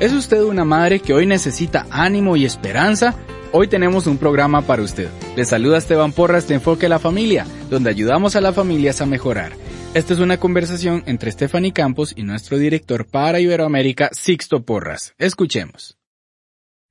¿Es usted una madre que hoy necesita ánimo y esperanza? Hoy tenemos un programa para usted. Le saluda Esteban Porras de Enfoque a la Familia, donde ayudamos a las familias a mejorar. Esta es una conversación entre Stephanie Campos y nuestro director para Iberoamérica, Sixto Porras. Escuchemos.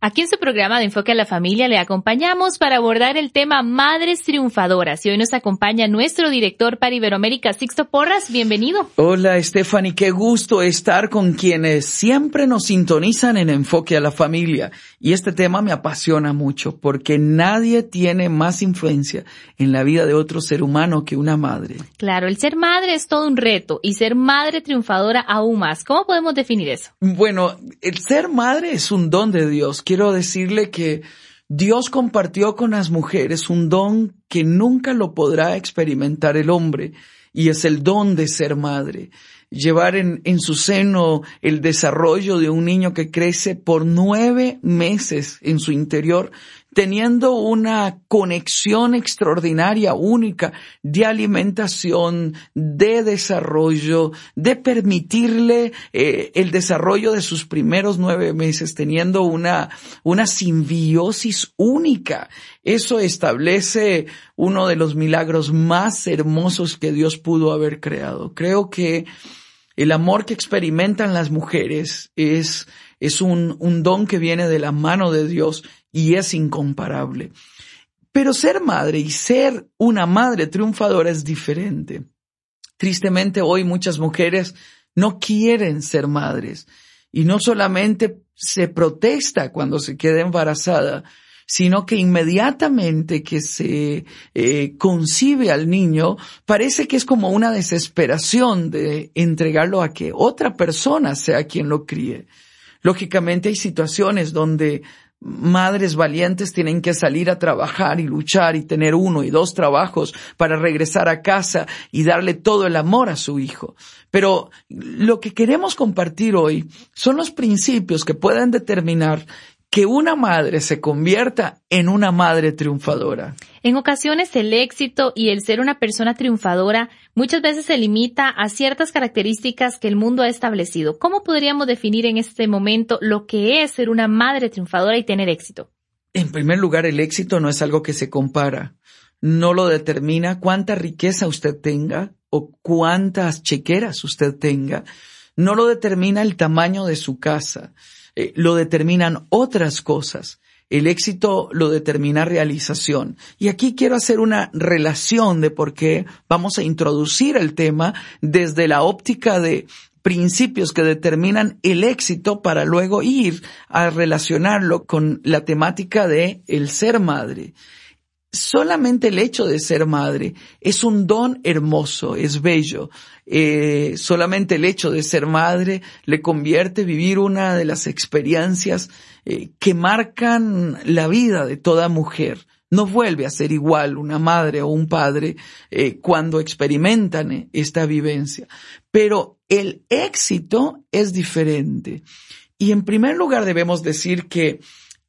Aquí en su programa de Enfoque a la Familia le acompañamos para abordar el tema Madres Triunfadoras y hoy nos acompaña nuestro director para Iberoamérica, Sixto Porras. Bienvenido. Hola Stephanie, qué gusto estar con quienes siempre nos sintonizan en Enfoque a la Familia. Y este tema me apasiona mucho porque nadie tiene más influencia en la vida de otro ser humano que una madre. Claro, el ser madre es todo un reto y ser madre triunfadora aún más. ¿Cómo podemos definir eso? Bueno, el ser madre es un don de Dios quiero decirle que Dios compartió con las mujeres un don que nunca lo podrá experimentar el hombre, y es el don de ser madre. Llevar en, en, su seno el desarrollo de un niño que crece por nueve meses en su interior teniendo una conexión extraordinaria, única, de alimentación, de desarrollo, de permitirle eh, el desarrollo de sus primeros nueve meses, teniendo una, una simbiosis única. Eso establece uno de los milagros más hermosos que Dios pudo haber creado. Creo que el amor que experimentan las mujeres es, es un, un don que viene de la mano de Dios y es incomparable. Pero ser madre y ser una madre triunfadora es diferente. Tristemente hoy muchas mujeres no quieren ser madres y no solamente se protesta cuando se queda embarazada, sino que inmediatamente que se eh, concibe al niño, parece que es como una desesperación de entregarlo a que otra persona sea quien lo críe. Lógicamente hay situaciones donde madres valientes tienen que salir a trabajar y luchar y tener uno y dos trabajos para regresar a casa y darle todo el amor a su hijo. Pero lo que queremos compartir hoy son los principios que pueden determinar que una madre se convierta en una madre triunfadora. En ocasiones el éxito y el ser una persona triunfadora muchas veces se limita a ciertas características que el mundo ha establecido. ¿Cómo podríamos definir en este momento lo que es ser una madre triunfadora y tener éxito? En primer lugar, el éxito no es algo que se compara. No lo determina cuánta riqueza usted tenga o cuántas chequeras usted tenga. No lo determina el tamaño de su casa eh, lo determinan otras cosas. El éxito lo determina realización. Y aquí quiero hacer una relación de por qué vamos a introducir el tema desde la óptica de principios que determinan el éxito para luego ir a relacionarlo con la temática de el ser madre solamente el hecho de ser madre es un don hermoso, es bello. Eh, solamente el hecho de ser madre le convierte vivir una de las experiencias eh, que marcan la vida de toda mujer. No vuelve a ser igual una madre o un padre eh, cuando experimentan esta vivencia. Pero el éxito es diferente. Y en primer lugar debemos decir que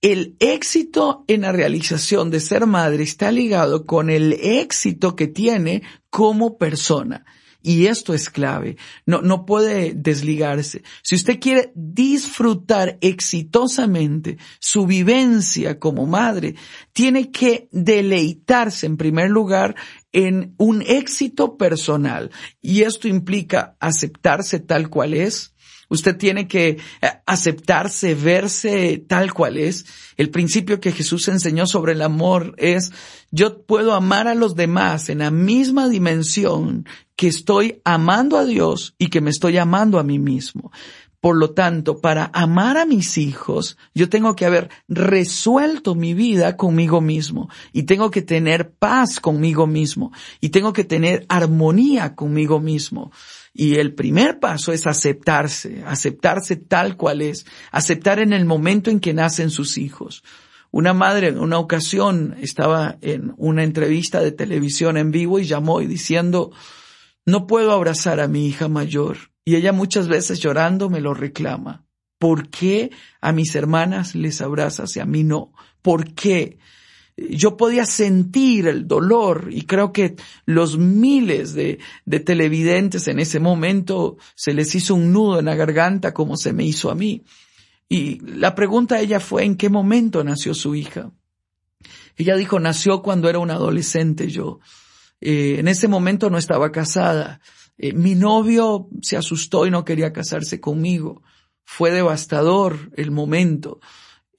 el éxito en la realización de ser madre está ligado con el éxito que tiene como persona. Y esto es clave. No, no puede desligarse. Si usted quiere disfrutar exitosamente su vivencia como madre, tiene que deleitarse en primer lugar en un éxito personal. Y esto implica aceptarse tal cual es, Usted tiene que eh, aceptarse, verse tal cual es. El principio que Jesús enseñó sobre el amor es, yo puedo amar a los demás en la misma dimensión que estoy amando a Dios y que me estoy amando a mí mismo. Por lo tanto, para amar a mis hijos, yo tengo que haber resuelto mi vida conmigo mismo y tengo que tener paz conmigo mismo y tengo que tener armonía conmigo mismo. Y el primer paso es aceptarse, aceptarse tal cual es, aceptar en el momento en que nacen sus hijos. Una madre en una ocasión estaba en una entrevista de televisión en vivo y llamó y diciendo, no puedo abrazar a mi hija mayor. Y ella muchas veces llorando me lo reclama. ¿Por qué a mis hermanas les abrazas y a mí no? ¿Por qué? Yo podía sentir el dolor y creo que los miles de, de, televidentes en ese momento se les hizo un nudo en la garganta como se me hizo a mí. Y la pregunta a ella fue, ¿en qué momento nació su hija? Ella dijo, nació cuando era un adolescente yo. Eh, en ese momento no estaba casada. Eh, mi novio se asustó y no quería casarse conmigo. Fue devastador el momento.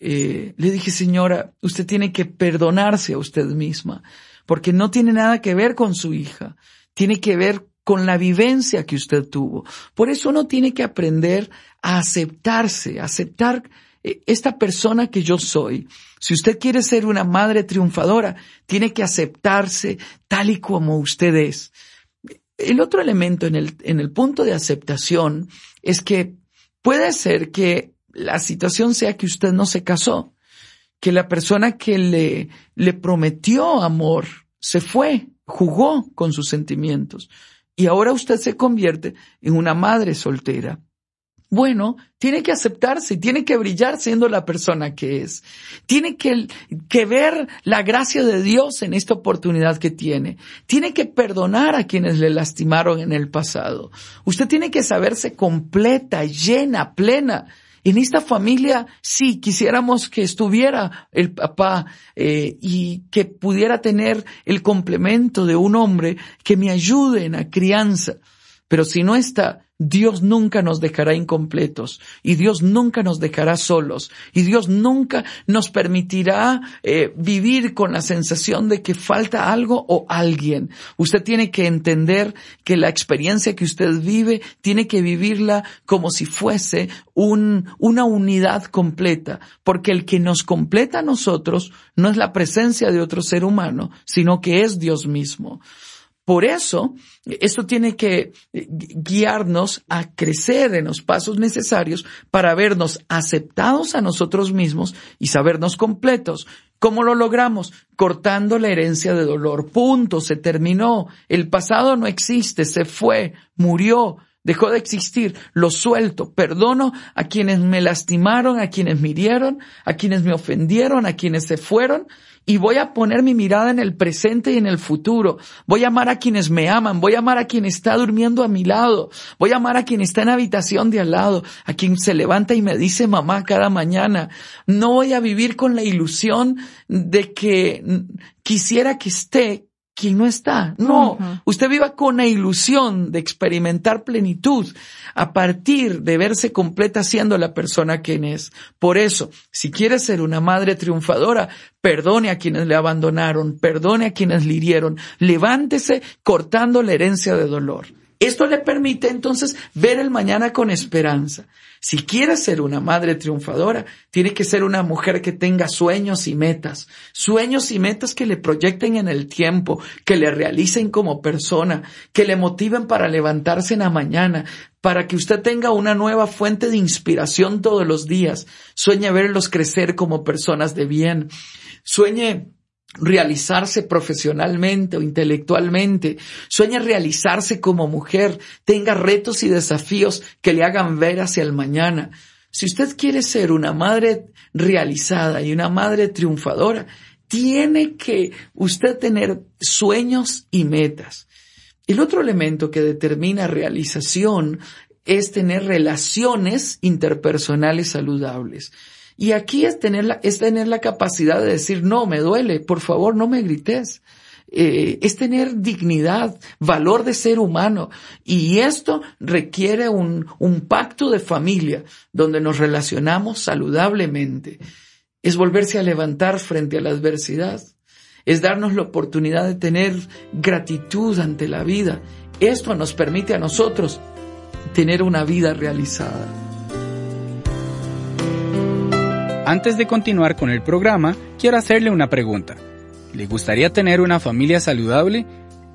Eh, le dije, señora, usted tiene que perdonarse a usted misma, porque no tiene nada que ver con su hija, tiene que ver con la vivencia que usted tuvo. Por eso uno tiene que aprender a aceptarse, aceptar eh, esta persona que yo soy. Si usted quiere ser una madre triunfadora, tiene que aceptarse tal y como usted es. El otro elemento en el, en el punto de aceptación es que puede ser que la situación sea que usted no se casó, que la persona que le, le prometió amor se fue, jugó con sus sentimientos y ahora usted se convierte en una madre soltera. Bueno, tiene que aceptarse, tiene que brillar siendo la persona que es. Tiene que, que, ver la gracia de Dios en esta oportunidad que tiene. Tiene que perdonar a quienes le lastimaron en el pasado. Usted tiene que saberse completa, llena, plena en esta familia, sí, quisiéramos que estuviera el papá eh, y que pudiera tener el complemento de un hombre que me ayude en la crianza. Pero si no está, Dios nunca nos dejará incompletos y Dios nunca nos dejará solos y Dios nunca nos permitirá eh, vivir con la sensación de que falta algo o alguien. Usted tiene que entender que la experiencia que usted vive tiene que vivirla como si fuese un, una unidad completa, porque el que nos completa a nosotros no es la presencia de otro ser humano, sino que es Dios mismo. Por eso, esto tiene que guiarnos a crecer en los pasos necesarios para vernos aceptados a nosotros mismos y sabernos completos. ¿Cómo lo logramos? Cortando la herencia de dolor. Punto. Se terminó. El pasado no existe. Se fue. Murió. Dejó de existir. Lo suelto. Perdono a quienes me lastimaron, a quienes me hirieron, a quienes me ofendieron, a quienes se furon y voy a poner mi mirada en el presente y en el futuro. Voy a amar a quienes me aman, voy a amar a quien está durmiendo a mi lado, voy a amar a quien está en habitación de al lado, a quien se levanta y me dice mamá cada mañana. No voy a vivir con la ilusión de que quisiera que esté quien no está. No, usted viva con la ilusión de experimentar plenitud a partir de verse completa siendo la persona quien es. Por eso, si quiere ser una madre triunfadora, perdone a quienes le abandonaron, perdone a quienes le hirieron, levántese cortando la herencia de dolor. Esto le permite entonces ver el mañana con esperanza. Si quiere ser una madre triunfadora, tiene que ser una mujer que tenga sueños y metas, sueños y metas que le proyecten en el tiempo, que le realicen como persona, que le motiven para levantarse en la mañana, para que usted tenga una nueva fuente de inspiración todos los días. Sueñe verlos crecer como personas de bien. Sueñe realizarse profesionalmente o intelectualmente, sueña realizarse como mujer, tenga retos y desafíos que le hagan ver hacia el mañana. Si usted quiere ser una madre realizada y una madre triunfadora, tiene que usted tener sueños y metas. El otro elemento que determina realización es tener relaciones interpersonales saludables. Y aquí es tener la, es tener la capacidad de decir, no, me duele, por favor, no me grites. eh, es tener dignidad, valor de ser humano. Y esto requiere un, un pacto de familia donde nos relacionamos saludablemente. Es volverse a levantar frente a la adversidad. Es darnos la oportunidad de tener gratitud ante la vida. Esto nos permite a nosotros tener una vida realizada. Antes de continuar con el programa, quiero hacerle una pregunta. ¿Le gustaría tener una familia saludable?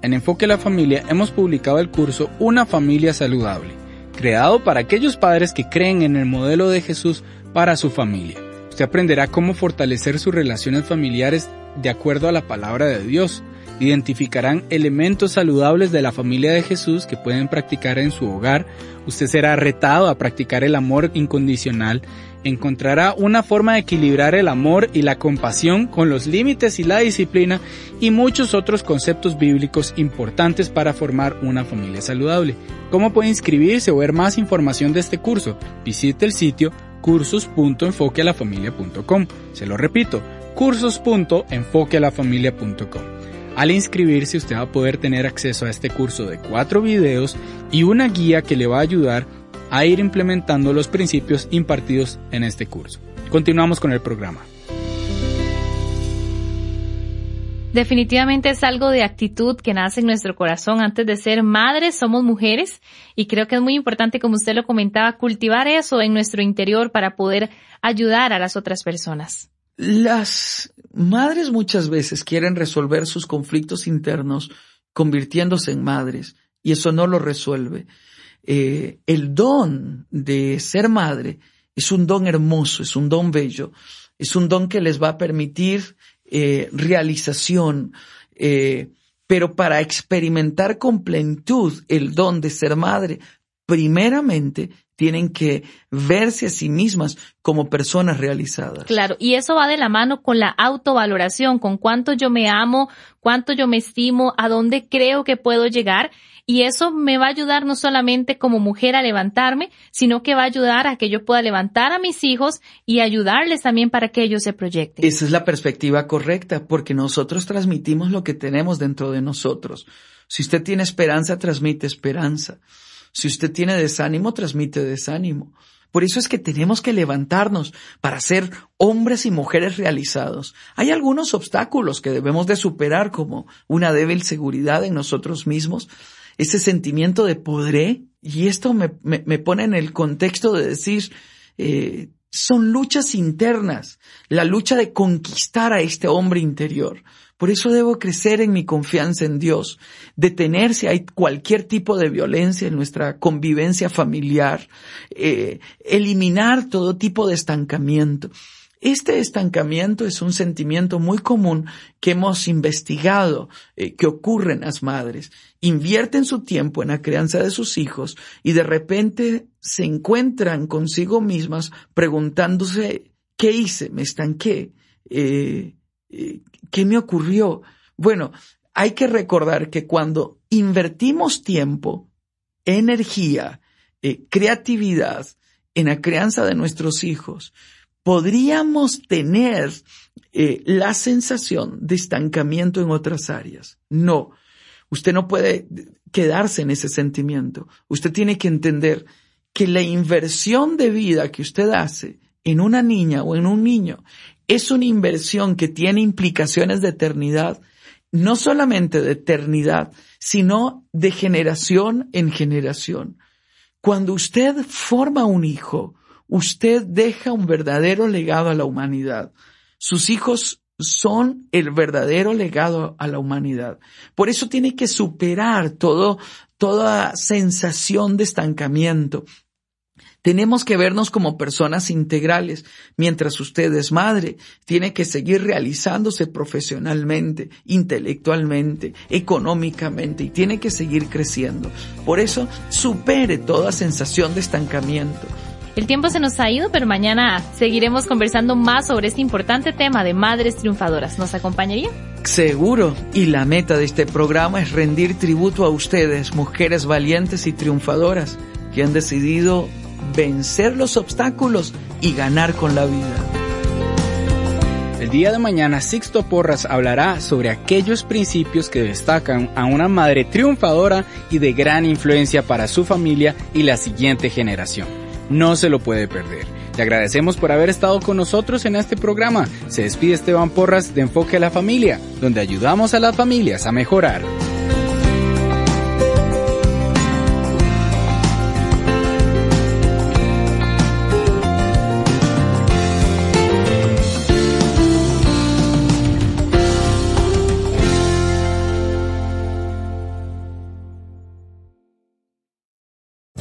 En Enfoque a la Familia hemos publicado el curso Una familia saludable, creado para aquellos padres que creen en el modelo de Jesús para su familia. Usted aprenderá cómo fortalecer sus relaciones familiares de acuerdo a la palabra de Dios. Identificarán elementos saludables de la familia de Jesús que pueden practicar en su hogar. Usted será retado a practicar el amor incondicional encontrará una forma de equilibrar el amor y la compasión con los límites y la disciplina y muchos otros conceptos bíblicos importantes para formar una familia saludable. ¿Cómo puede inscribirse o ver más información de este curso? Visite el sitio cursos.enfoquealafamilia.com. Se lo repito, cursos.enfoquealafamilia.com. Al inscribirse usted va a poder tener acceso a este curso de cuatro videos y una guía que le va a ayudar a ir implementando los principios impartidos en este curso. Continuamos con el programa. Definitivamente es algo de actitud que nace en nuestro corazón. Antes de ser madres, somos mujeres y creo que es muy importante, como usted lo comentaba, cultivar eso en nuestro interior para poder ayudar a las otras personas. Las madres muchas veces quieren resolver sus conflictos internos convirtiéndose en madres y eso no lo resuelve. Eh, el don de ser madre es un don hermoso, es un don bello, es un don que les va a permitir eh, realización, eh, pero para experimentar con plenitud el don de ser madre, primeramente tienen que verse a sí mismas como personas realizadas. Claro, y eso va de la mano con la autovaloración, con cuánto yo me amo, cuánto yo me estimo, a dónde creo que puedo llegar y eso me va a ayudar no solamente como mujer a levantarme, sino que va a ayudar a que yo pueda levantar a mis hijos y ayudarles también para que ellos se proyecten. Esa es la perspectiva correcta, porque nosotros transmitimos lo que tenemos dentro de nosotros. Si usted tiene esperanza, transmite esperanza. Si usted tiene desánimo, transmite desánimo. Por eso es que tenemos que levantarnos para ser hombres y mujeres realizados. Hay algunos obstáculos que debemos de superar como una débil seguridad en nosotros mismos, ese sentimiento de podré, y esto me, me, pone en el contexto de decir, eh, son luchas internas, la lucha de conquistar a este hombre interior. Por eso debo crecer en mi confianza en Dios, detener si hay cualquier tipo de violencia en nuestra convivencia familiar, eh, eliminar todo tipo de estancamiento. Este estancamiento es un sentimiento muy común que hemos investigado eh, que ocurre en las madres. Invierten su tiempo en la crianza de sus hijos y de repente se encuentran consigo mismas preguntándose ¿qué hice? ¿Me estanqué? Eh, eh, ¿Qué me ocurrió? Bueno, hay que recordar que cuando invertimos tiempo, energía, creatividad en la crianza de nuestros hijos, podríamos tener eh, la sensación de estancamiento en otras áreas. No, usted no puede quedarse en ese sentimiento. Usted tiene que entender que la inversión de vida que usted hace en una niña o en un niño es una inversión que tiene implicaciones de eternidad, no solamente de eternidad, sino de generación en generación. Cuando usted forma un hijo, usted deja un verdadero legado a la humanidad. Sus hijos son el verdadero legado a la humanidad. Por eso tiene que superar todo, toda sensación de estancamiento. Tenemos que vernos como personas integrales. Mientras usted es madre, tiene que seguir realizándose profesionalmente, intelectualmente, económicamente y tiene que seguir creciendo. Por eso, supere toda sensación de estancamiento. El tiempo se nos ha ido, pero mañana seguiremos conversando más sobre este importante tema de madres triunfadoras. ¿Nos acompañaría? Seguro. Y la meta de este programa es rendir tributo a ustedes, mujeres valientes y triunfadoras, que han decidido vencer los obstáculos y ganar con la vida. El día de mañana Sixto Porras hablará sobre aquellos principios que destacan a una madre triunfadora y de gran influencia para su familia y la siguiente generación. No se lo puede perder. Le agradecemos por haber estado con nosotros en este programa. Se despide Esteban Porras de Enfoque a la Familia, donde ayudamos a las familias a mejorar.